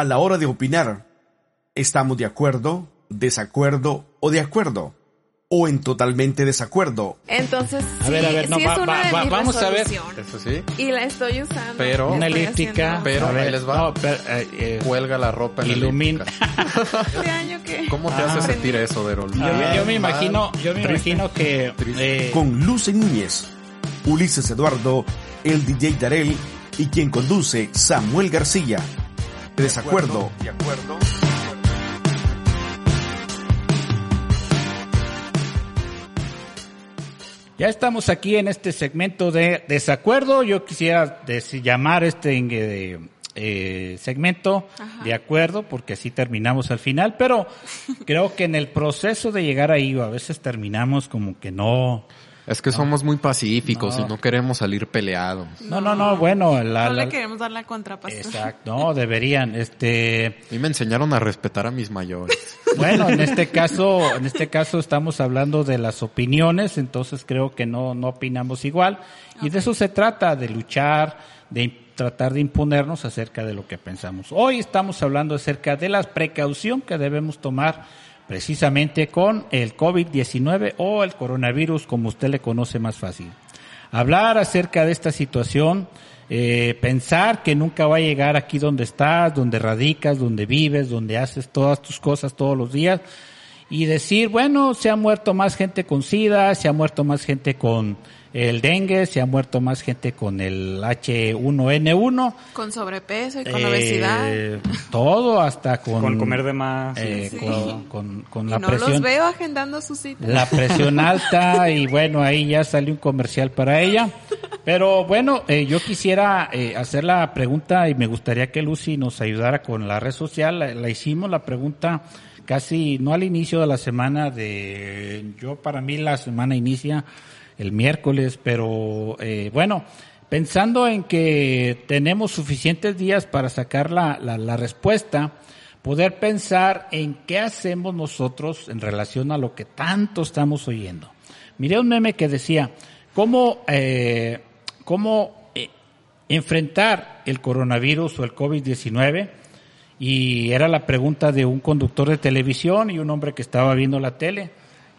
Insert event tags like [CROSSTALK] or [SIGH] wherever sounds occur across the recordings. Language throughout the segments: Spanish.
a la hora de opinar, ¿estamos de acuerdo, desacuerdo o de acuerdo? ¿O en totalmente desacuerdo? Entonces, A sí, ver, a ver, no, sí va- es una va- de va- mis vamos a ver. Eso sí. Y la estoy usando. Pero- Una elíptica. haciendo- Pero a ver, ahí les va. no, pero, eh, eh, Cuelga la ropa en Ilumina. la [LAUGHS] elíptica. Este año que... [LAUGHS] ¿Cómo te hace Ah. sentir eso, Derol? yo, me- yo me imagino, yo me Triste. imagino que eh, Con Luce Núñez, Ulises Eduardo, el DJ Darel y quien conduce Samuel García. Desacuerdo. De acuerdo. Ya estamos aquí en este segmento de desacuerdo. Yo quisiera llamar este eh, eh, segmento de acuerdo, porque así terminamos al final. Pero [LAUGHS] creo que en el proceso de llegar ahí, a veces terminamos como que no. Es que somos muy pacíficos No. y no queremos salir peleados. No, no, no. Bueno, la, no la- le queremos dar la contrapastura. exacto. No, deberían. Este. A mí me enseñaron a respetar a mis mayores. [LAUGHS] Bueno, en este caso, en este caso estamos hablando de las opiniones, entonces creo que no, no opinamos igual. Y de eso se trata, de luchar, de tratar de imponernos acerca de lo que pensamos. Hoy estamos hablando acerca de la precaución que debemos tomar precisamente con el COVID-19 o el coronavirus, como usted le conoce más fácil. Hablar acerca de esta situación, eh, pensar que nunca va a llegar aquí donde estás, donde radicas, donde vives, donde haces todas tus cosas todos los días y decir, bueno, se ha muerto más gente con SIDA, se ha muerto más gente con el dengue, se ha muerto más gente con el H1N1, Con sobrepeso y con eh, obesidad. [LAUGHS] todo hasta con, Con comer de más. eh, Sí. con, con- con Y la no presión los veo agendando sus citas. la [LAUGHS] presión alta y bueno, ahí ya salió un comercial para ella. Pero bueno, eh, yo quisiera eh, hacer la pregunta y me gustaría que Lucy nos ayudara con la red social. La, la hicimos la pregunta casi, no al inicio de la semana de, yo para mí la semana inicia el miércoles, pero eh, bueno, pensando en que tenemos suficientes días para sacar la, la, la respuesta, poder pensar en qué hacemos nosotros en relación a lo que tanto estamos oyendo. Miré un meme que decía, ¿cómo, eh, cómo eh, enfrentar el coronavirus o el COVID-19? Y era la pregunta de un conductor de televisión y un hombre que estaba viendo la tele.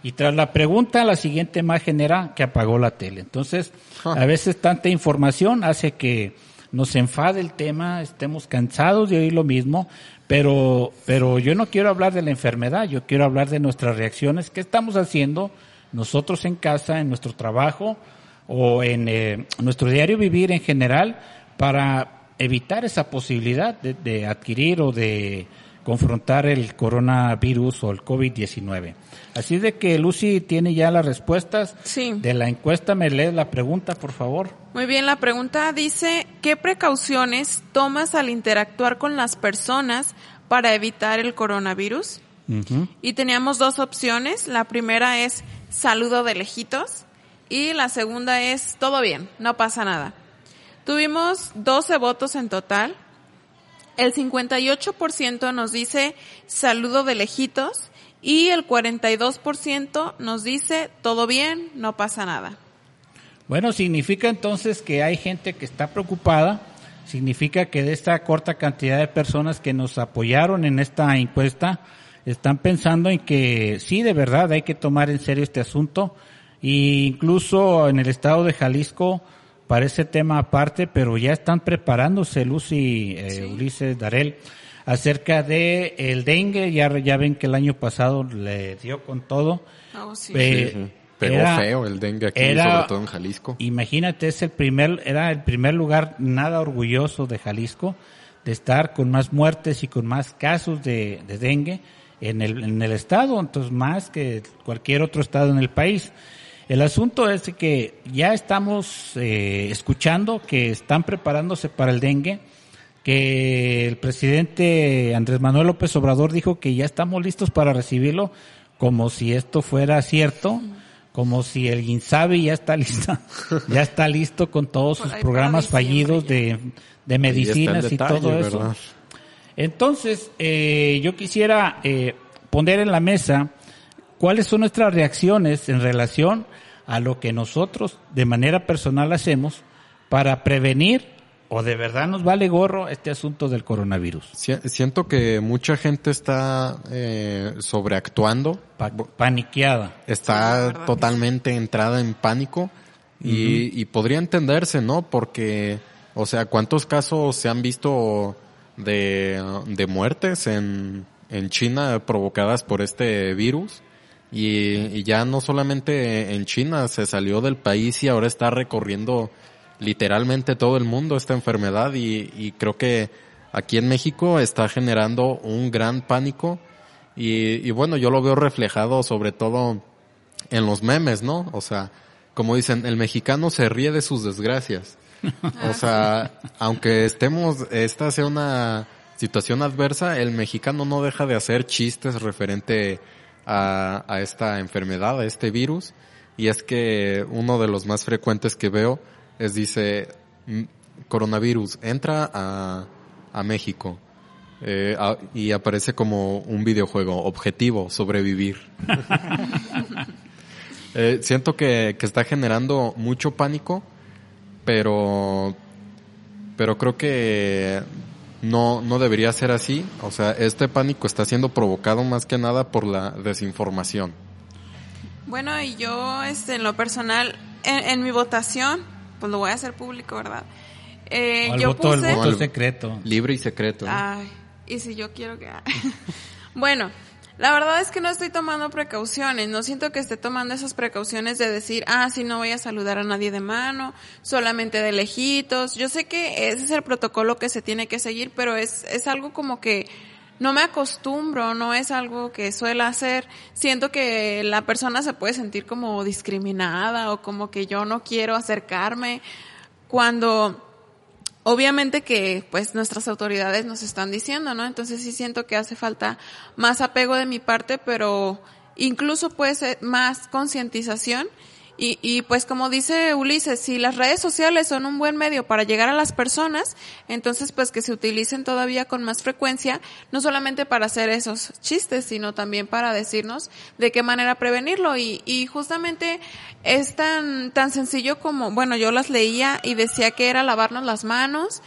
Y tras la pregunta, la siguiente imagen era que apagó la tele. Entonces, a veces tanta información hace que nos enfade el tema, estemos cansados de oír lo mismo, pero, pero yo no quiero hablar de la enfermedad, yo quiero hablar de nuestras reacciones, qué estamos haciendo nosotros en casa, en nuestro trabajo o en eh, nuestro diario vivir en general para evitar esa posibilidad de, de adquirir o de confrontar el coronavirus o el COVID-19. Así de que Lucy tiene ya las respuestas Sí. de la encuesta. ¿Me lees la pregunta, por favor? Muy bien, la pregunta dice, ¿qué precauciones tomas al interactuar con las personas para evitar el coronavirus? Y teníamos dos opciones. La primera es saludo de lejitos y la segunda es todo bien, no pasa nada. Tuvimos 12 votos en total. El 58% nos dice saludo de lejitos y el 42% nos dice todo bien, no pasa nada. Bueno, significa entonces que hay gente que está preocupada, significa que de esta corta cantidad de personas que nos apoyaron en esta encuesta, están pensando en que sí, de verdad, hay que tomar en serio este asunto, e incluso en el estado de Jalisco parece tema aparte, pero ya están preparándose, Lucy, eh, Ulises, Darel, acerca de el dengue, ya, ya ven que el año pasado le dio con todo. Oh, sí. Eh, Sí, Pegó era- feo el dengue aquí, era- sobre todo en Jalisco. Imagínate, es el primer, era el primer lugar nada orgulloso de Jalisco de estar con más muertes y con más casos de, de dengue en el, en el estado, entonces más que cualquier otro estado en el país. El asunto es que ya estamos eh, escuchando que están preparándose para el dengue, que el presidente Andrés Manuel López Obrador dijo que ya estamos listos para recibirlo, como si esto fuera cierto, como si el INSABI ya está listo, [LAUGHS] ya está listo con todos sus programas fallidos de, de medicinas y todo eso. ¿verdad? Entonces, eh, yo quisiera eh, poner en la mesa cuáles son nuestras reacciones en relación a lo que nosotros de manera personal hacemos para prevenir o de verdad nos vale gorro este asunto del coronavirus. Si- Siento que mucha gente está eh, sobreactuando, Pa- paniqueada. Está totalmente entrada en pánico y, y podría entenderse, ¿no? Porque, o sea, ¿cuántos casos se han visto de, de muertes en, en China provocadas por este virus? Y, y ya no solamente en China se salió del país y ahora está recorriendo literalmente todo el mundo esta enfermedad y, y creo que aquí en México está generando un gran pánico y, y bueno, yo lo veo reflejado sobre todo en los memes, ¿no? O sea, como dicen, el mexicano se ríe de sus desgracias. [LAUGHS] O sea, aunque estemos, esta sea una situación adversa, el mexicano no deja de hacer chistes referente a, a esta enfermedad, a este virus. Y es que uno de los más frecuentes que veo es dice, "Mm, coronavirus, entra a, a México. Eh, y aparece como un videojuego, objetivo, sobrevivir. [LAUGHS] Eh, siento que, que está generando mucho pánico, pero, pero creo que no, no debería ser así. O sea, este pánico está siendo provocado más que nada por la desinformación. Bueno, y yo, este, en lo personal, en, en mi votación, pues lo voy a hacer público, ¿verdad? Eh, yo voto, el puse... voto Al- secreto. Libre y secreto. Ay, y si yo quiero que... [LAUGHS] bueno, la verdad es que no estoy tomando precauciones, no siento que esté tomando esas precauciones de decir, ah, sí, no voy a saludar a nadie de mano, solamente de lejitos. Yo sé que ese es el protocolo que se tiene que seguir, pero es, es algo como que no me acostumbro, no es algo que suela hacer. Siento que la persona se puede sentir como discriminada o como que yo no quiero acercarme cuando obviamente que pues nuestras autoridades nos están diciendo, ¿no? Entonces sí siento que hace falta más apego de mi parte, pero incluso puede ser más concientización y, y pues como dice Ulises, si las redes sociales son un buen medio para llegar a las personas, entonces pues que se utilicen todavía con más frecuencia, no solamente para hacer esos chistes, sino también para decirnos de qué manera prevenirlo. Y, y justamente es tan, tan sencillo como, bueno, yo las leía y decía que era lavarnos las manos,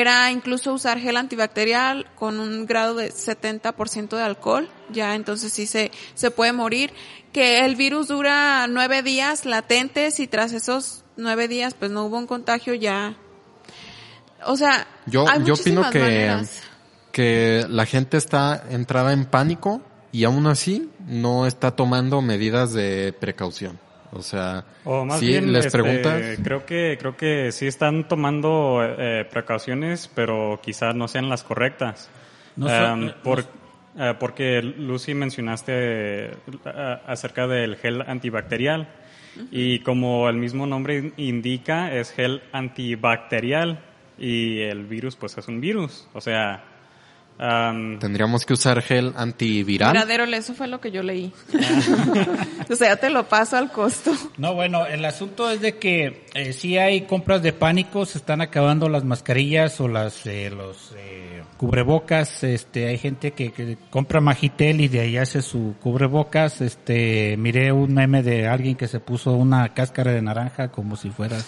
era incluso usar gel antibacterial con un grado de 70% de alcohol, ya entonces sí se, se puede morir, que el virus dura nueve días latentes y tras esos nueve días pues no hubo un contagio ya. O sea, Yo, hay yo opino que, maneras. que la gente está entrada en pánico y aún así no está tomando medidas de precaución. O sea, O más si bien, les este, preguntas, creo que creo que sí están tomando eh, precauciones, pero quizás no sean las correctas. No so- eh, porque Lucy mencionaste eh, acerca del gel antibacterial. Y como el mismo nombre indica es gel antibacterial. Y el virus pues es un virus, o sea, am, tendríamos que usar gel antiviral. Miradero, eso fue lo que yo leí. [LAUGHS] o sea, te lo paso al costo. No, bueno, el asunto es de que eh, sí hay compras de pánico, se están acabando las mascarillas o las eh, los eh, cubrebocas, este hay gente que, que compra Magitel y de ahí hace su cubrebocas, este miré un meme de alguien que se puso una cáscara de naranja como si fuera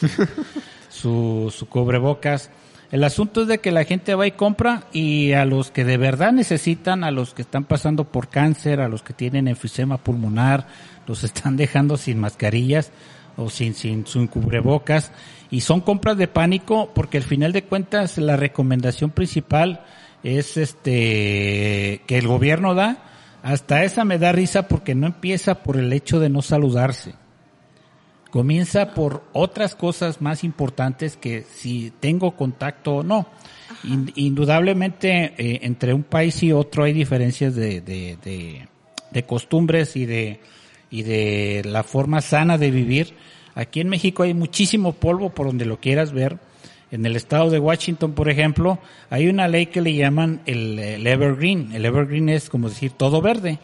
su, su cubrebocas. El asunto es de que la gente va y compra y a los que de verdad necesitan, a los que están pasando por cáncer, a los que tienen enfisema pulmonar, los [LAUGHS] están dejando sin mascarillas o sin, sin, sin cubrebocas y son compras de pánico porque al final de cuentas la recomendación principal es este que el gobierno da. Hasta esa me da risa porque no empieza por el hecho de no saludarse comienza por otras cosas más importantes que si tengo contacto o no. In- indudablemente, eh, entre un país y otro hay diferencias de, de, de, de costumbres y de, y de la forma sana de vivir. Aquí en México hay muchísimo polvo por donde lo quieras ver. En el estado de Washington, por ejemplo, hay una ley que le llaman el, el evergreen. El evergreen es como decir todo verde.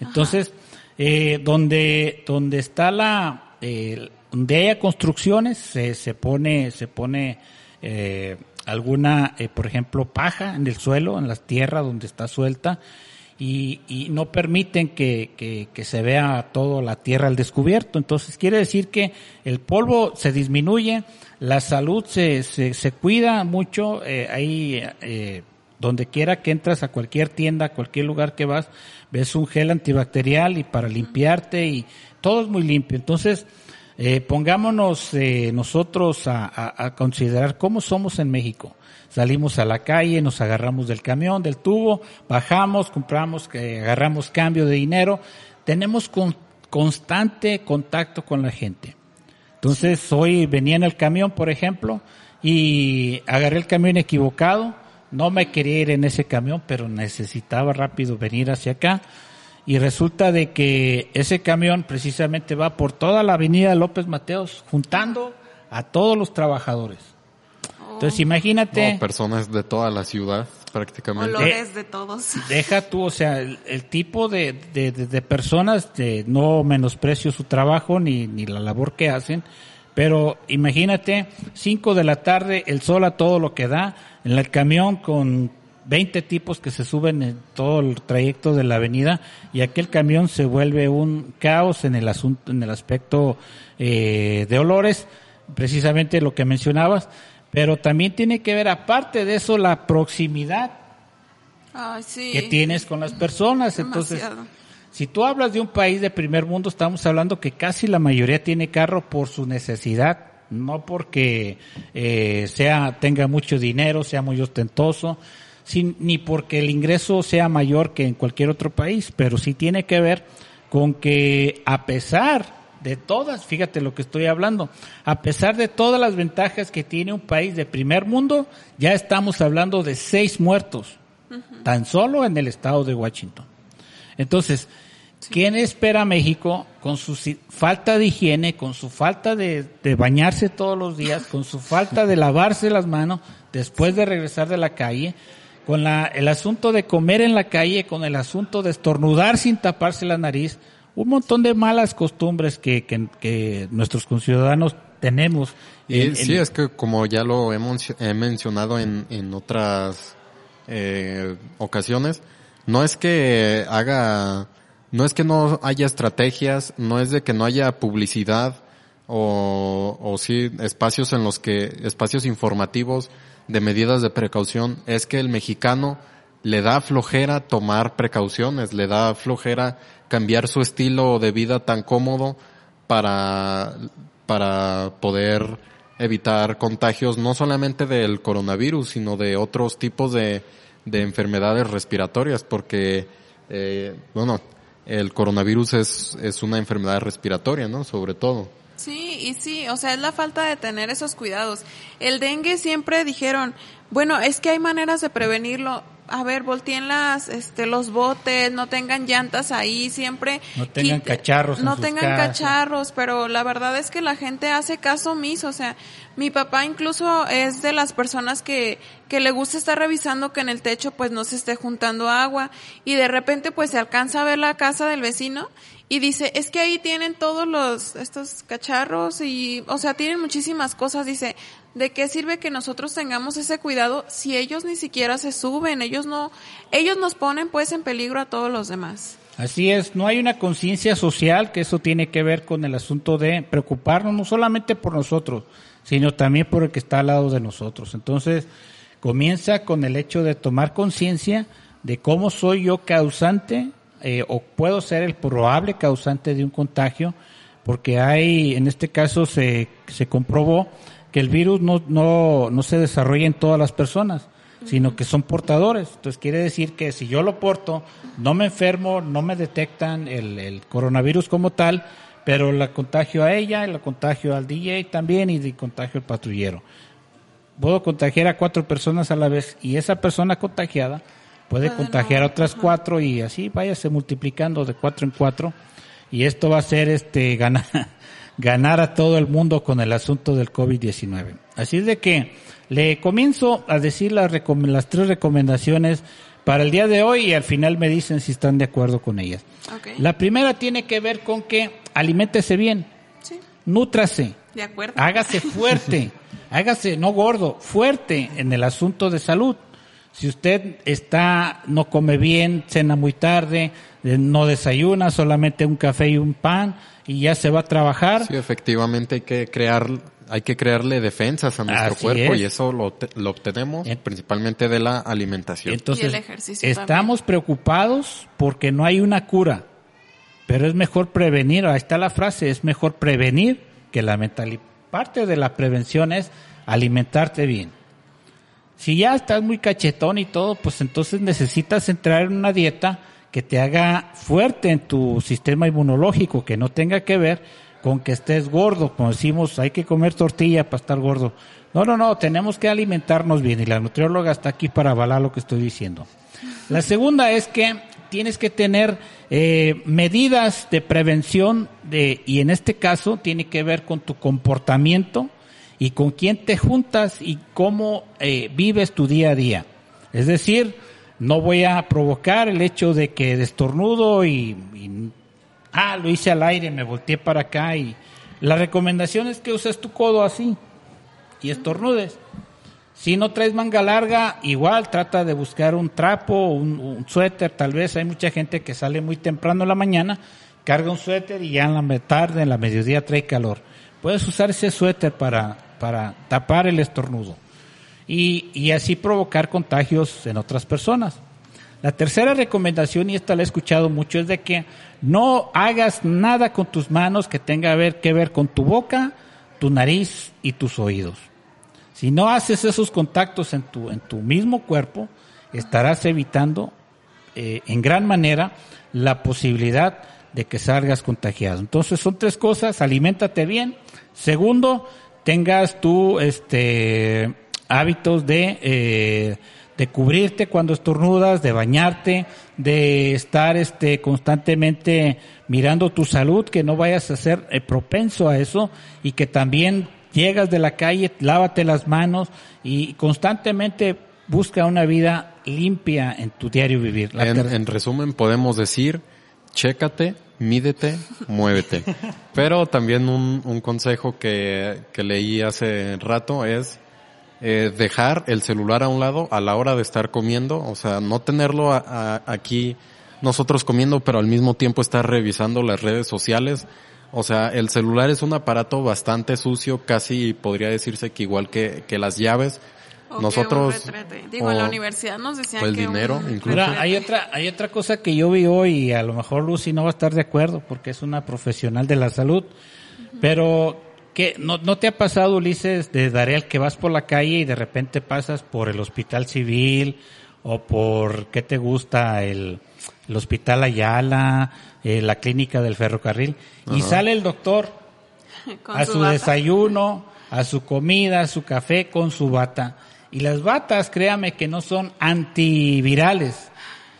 Entonces, eh, donde, donde está la, eh, donde haya construcciones, se, se pone, se pone, eh, alguna, eh, por ejemplo, paja en el suelo, en la tierra donde está suelta, y, y no permiten que, que, que, se vea toda la tierra al descubierto. Entonces quiere decir que el polvo se disminuye, la salud se, se, se cuida mucho, eh, ahí eh, donde quiera que entras a cualquier tienda, a cualquier lugar que vas, ves un gel antibacterial y para limpiarte y todo es muy limpio. Entonces, eh, pongámonos eh, nosotros a, a, a, considerar cómo somos en México. Salimos a la calle, nos agarramos del camión, del tubo, bajamos, compramos, eh, agarramos cambio de dinero. Tenemos con, constante contacto con la gente. Entonces, hoy venía en el camión, por ejemplo, y agarré el camión equivocado. No me quería ir en ese camión, pero necesitaba rápido venir hacia acá y resulta de que ese camión precisamente va por toda la avenida López Mateos juntando a todos los trabajadores. Entonces imagínate... No, personas de toda la ciudad prácticamente. Olores de todos. [LAUGHS] Deja tú, o sea, el, el tipo de, de, de, de, personas, de, no menosprecio su trabajo ni, ni la labor que hacen, pero imagínate, 5 de la tarde, el sol a todo lo que da, en el camión con 20 tipos que se suben en todo el trayecto de la avenida y aquel camión se vuelve un caos en el asunto, en el aspecto eh, de olores, precisamente lo que mencionabas, pero también tiene que ver aparte de eso la proximidad Ay, sí. que tienes con las personas. Entonces, si tú hablas de un país de primer mundo, estamos hablando que casi la mayoría tiene carro por su necesidad, no porque eh, sea tenga mucho dinero, sea muy ostentoso, sin, ni porque el ingreso sea mayor que en cualquier otro país, pero sí tiene que ver con que a pesar de todas, fíjate lo que estoy hablando, a pesar de todas las ventajas que tiene un país de primer mundo, ya estamos hablando de seis muertos, uh -huh. tan solo en el estado de Washington. Entonces, sí. ¿quién espera a México con su falta de higiene, con su falta de, de bañarse todos los días, con su falta de lavarse las manos después de regresar de la calle? con la, el asunto de comer en la calle, con el asunto de estornudar sin taparse la nariz, un montón de malas costumbres que, que, que nuestros conciudadanos tenemos. Y en, sí, en... es que como ya lo hemos he mencionado en, en otras eh, ocasiones, no es que haga, no es que no haya estrategias, no es de que no haya publicidad o, o sí espacios en los que, espacios informativos de medidas de precaución. Es que el mexicano le da flojera tomar precauciones, le da flojera cambiar su estilo de vida tan cómodo para, para poder evitar contagios no solamente del coronavirus, sino de otros tipos de, de enfermedades respiratorias, porque, eh, bueno, el coronavirus es, es una enfermedad respiratoria, ¿no? Sobre todo. Sí, y sí, o sea, es la falta de tener esos cuidados. El dengue siempre dijeron, bueno, es que hay maneras de prevenirlo. A ver, volteen las, este, los botes, no tengan llantas ahí, siempre. No tengan quite, cacharros. No tengan casas. cacharros, pero la verdad es que la gente hace caso omiso. O sea, mi papá incluso es de las personas que, que le gusta estar revisando que en el techo pues no se esté juntando agua y de repente pues se alcanza a ver la casa del vecino y dice, es que ahí tienen todos los, estos cacharros y, o sea, tienen muchísimas cosas. Dice, ¿de qué sirve que nosotros tengamos ese cuidado si ellos ni siquiera se suben? Ellos no, ellos nos ponen pues en peligro a todos los demás. Así es, no hay una conciencia social que eso tiene que ver con el asunto de preocuparnos no solamente por nosotros, sino también por el que está al lado de nosotros. Entonces, comienza con el hecho de tomar conciencia de cómo soy yo causante eh, o puedo ser el probable causante de un contagio, porque hay, en este caso se, se comprobó que el virus no, no, no se desarrolla en todas las personas, sino que son portadores. Entonces quiere decir que si yo lo porto, no me enfermo, no me detectan el, el coronavirus como tal, pero la contagio a ella, la contagio al DJ también y contagio al patrullero. Puedo contagiar a cuatro personas a la vez y esa persona contagiada puede contagiar a otras cuatro y así váyase multiplicando de cuatro en cuatro y esto va a ser este ganar ganar a todo el mundo con el asunto del COVID-19. Así es de que le comienzo a decir las, las tres recomendaciones para el día de hoy y al final me dicen si están de acuerdo con ellas. Okay. La primera tiene que ver con que aliméntese bien, sí. nútrase, de acuerdo. hágase fuerte, [LAUGHS] hágase no gordo, fuerte en el asunto de salud. Si usted está, no come bien, cena muy tarde, eh, no desayuna, solamente un café y un pan, y ya se va a trabajar. Sí, efectivamente hay que crear, hay que crearle defensas a nuestro Así cuerpo es. y eso lo, lo obtenemos En- principalmente de la alimentación. Entonces, Y el ejercicio estamos preocupados porque no hay una cura, pero es mejor prevenir, ahí está la frase, es mejor prevenir que lamentar. Y parte de la prevención es alimentarte bien. Si ya estás muy cachetón y todo, pues entonces necesitas entrar en una dieta que te haga fuerte en tu sistema inmunológico, que no tenga que ver con que estés gordo, como decimos, hay que comer tortilla para estar gordo. No, no, no, tenemos que alimentarnos bien y la nutrióloga está aquí para avalar lo que estoy diciendo. La segunda es que tienes que tener eh, medidas de prevención de, y en este caso tiene que ver con tu comportamiento y con quién te juntas y cómo eh, vives tu día a día. Es decir, no voy a provocar el hecho de que destornudo y, y ah, lo hice al aire, me volteé para acá y la recomendación es que uses tu codo así y estornudes. Si no traes manga larga, igual trata de buscar un trapo, un, un suéter, tal vez hay mucha gente que sale muy temprano en la mañana, carga un suéter y ya en la tarde, en la mediodía trae calor. Puedes usar ese suéter para, para tapar el estornudo y, y así provocar contagios en otras personas. La tercera recomendación, y esta la he escuchado mucho, es de que no hagas nada con tus manos que tenga que ver con tu boca, tu nariz y tus oídos. Si no haces esos contactos en tu, en tu mismo cuerpo, estarás evitando eh, en gran manera la posibilidad de que salgas contagiado. Entonces son tres cosas, aliméntate bien. Segundo, tengas tú este hábitos de eh, de cubrirte cuando estornudas, de bañarte, de estar este constantemente mirando tu salud, que no vayas a ser eh, propenso a eso y que también llegas de la calle, lávate las manos y constantemente busca una vida limpia en tu diario vivir. En resumen, podemos decir, chécate, mídete, muévete. [LAUGHS] Pero también un, un consejo que, que leí hace rato es eh, dejar el celular a un lado a la hora de estar comiendo, o sea, no tenerlo a- a- aquí nosotros comiendo, pero al mismo tiempo estar revisando las redes sociales. O sea, el celular es un aparato bastante sucio, casi podría decirse que igual que, que las llaves. O que nosotros un retrete. Digo, en la o- universidad nos decían o el que un dinero, incluso. Hay otra, hay otra cosa que yo vi hoy y a lo mejor Lucy no va a estar de acuerdo porque es una profesional de la salud, pero que no, no te ha pasado, Ulises, de Darel, que vas por la calle y de repente pasas por el hospital civil o por, ¿qué te gusta? El, el hospital Ayala, eh, la clínica del ferrocarril y sale el doctor [LAUGHS] a su su desayuno, a su comida, a su café con su bata. Y las batas, créame que no son antivirales,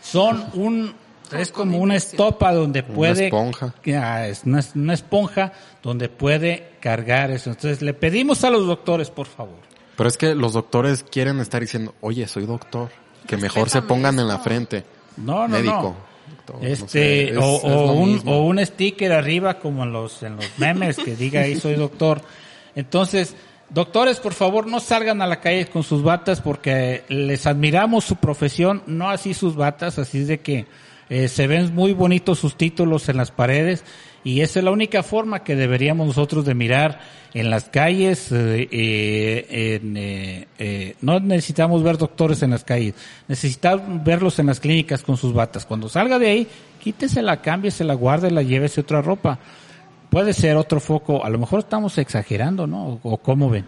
son un, es como una estopa donde puede, esponja. Ah, es una, una esponja donde puede cargar eso. Entonces le pedimos a los doctores, por favor. Pero es que los doctores quieren estar diciendo, oye, soy doctor, que mejor se pongan en la frente. No, no, Médico. no. Doctor, no Este, sé, es- o, un, mismo. o un sticker arriba como en los, en los memes que diga ahí soy doctor. Entonces, doctores, por favor, no salgan a la calle con sus batas porque les admiramos su profesión, no así sus batas, así es de que eh, se ven muy bonitos sus títulos en las paredes y esa es la única forma que deberíamos nosotros de mirar en las calles. eh, eh, eh, eh, no necesitamos ver doctores en las calles, necesitamos verlos en las clínicas con sus batas. Cuando salga de ahí, quítesela, cámbiesela, guárdela, llévese otra ropa. Puede ser otro foco, a lo mejor estamos exagerando, ¿no? ¿O, cómo ven?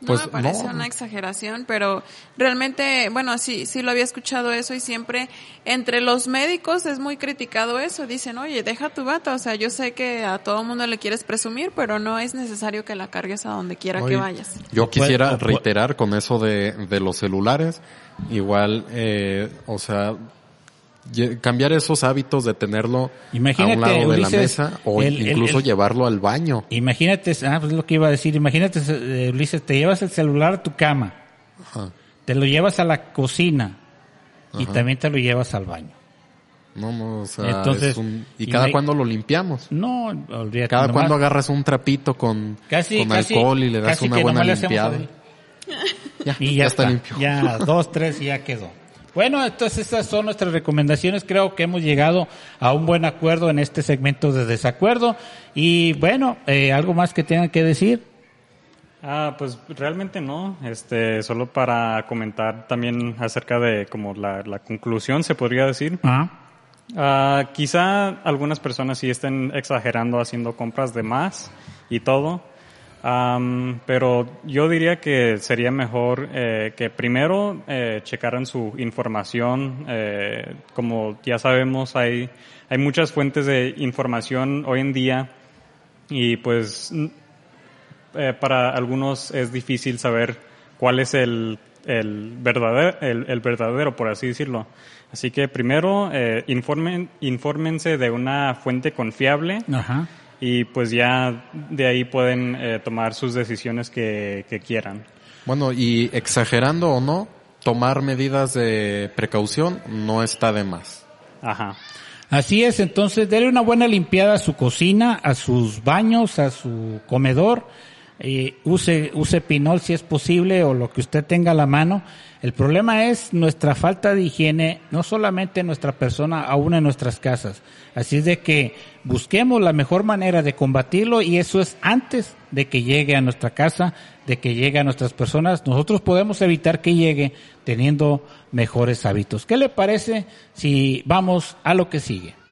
No Pues, me parece no. una exageración, pero realmente, bueno, sí, sí lo había escuchado eso y siempre entre los médicos es muy criticado eso. Dicen, oye, deja tu bata, o sea, yo sé que a todo mundo le quieres presumir, pero no es necesario que la cargues a donde quiera que vayas. Yo O puede- quisiera reiterar con eso de, de los celulares, igual, eh, o sea, cambiar esos hábitos de tenerlo Imagínate, a un lado de la mesa o el- incluso el- llevarlo al baño. Imagínate, ah, pues es lo que iba a decir, imagínate, eh, Ulises, te llevas el celular a tu cama, Ajá. te lo llevas a la cocina y también te lo llevas al baño. No, no, o sea, Entonces, es un- y cada cuando lo limpiamos. No, olvídate. Cada nomás- cuando agarras un trapito con, casi, con casi- alcohol y le das una buena limpiada. Ya, [LAUGHS] y ya, ya está está, limpio. Ya, dos, tres y ya quedó. Bueno, entonces estas son nuestras recomendaciones. Creo que hemos llegado a un buen acuerdo en este segmento de desacuerdo. Y bueno, eh, ¿algo más que tengan que decir? Ah, pues realmente no. Este, solo para comentar también acerca de como la, la conclusión, se podría decir. Ah, Ah, quizá algunas personas sí estén exagerando haciendo compras de más y todo, Am, pero yo diría que sería mejor eh, que primero eh, checaran su información. eh, como ya sabemos, hay, hay muchas fuentes de información hoy en día y pues eh, para algunos es difícil saber cuál es el, el, verdadero, el verdadero, por así decirlo. Así que primero eh, informen, infórmense de una fuente confiable ajá. Y pues ya de ahí pueden eh, tomar sus decisiones que, que quieran. Bueno, y exagerando o no, tomar medidas de precaución no está de más. Ajá. Así es, entonces déle una buena limpiada a su cocina, a sus baños, a su comedor. Eh, use, use pinol si es posible o lo que usted tenga a la mano. El problema es nuestra falta de higiene, no solamente en nuestra persona, aún en nuestras casas. Así es de que busquemos la mejor manera de combatirlo y eso es antes de que llegue a nuestra casa, de que llegue a nuestras personas. Nosotros podemos evitar que llegue teniendo mejores hábitos. ¿Qué le parece si vamos a lo que sigue?